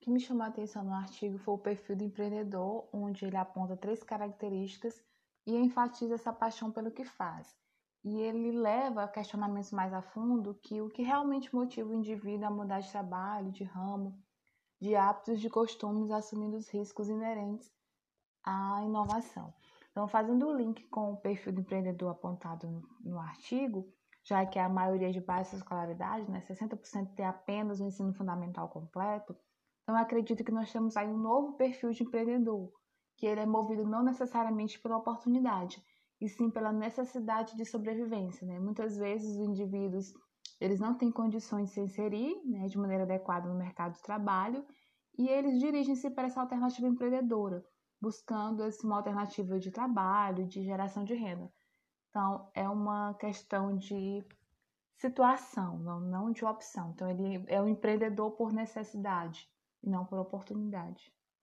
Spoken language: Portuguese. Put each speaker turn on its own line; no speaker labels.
que me chamou a atenção no artigo foi o perfil do empreendedor, onde ele aponta três características e enfatiza essa paixão pelo que faz. E ele leva a questionamentos mais a fundo que o que realmente motiva o indivíduo a mudar de trabalho, de ramo, de hábitos, de costumes, assumindo os riscos inerentes à inovação. Então, fazendo o link com o perfil do empreendedor apontado no, no artigo, já que a maioria de baixa escolaridade, né, 60% tem apenas o ensino fundamental completo, então acredito que nós temos aí um novo perfil de empreendedor, que ele é movido não necessariamente pela oportunidade, e sim pela necessidade de sobrevivência. Né? Muitas vezes os indivíduos eles não têm condições de se inserir né, de maneira adequada no mercado de trabalho e eles dirigem-se para essa alternativa empreendedora, buscando assim, uma alternativa de trabalho, de geração de renda. Então, é uma questão de situação, não, não de opção. Então, ele é um empreendedor por necessidade não por oportunidade.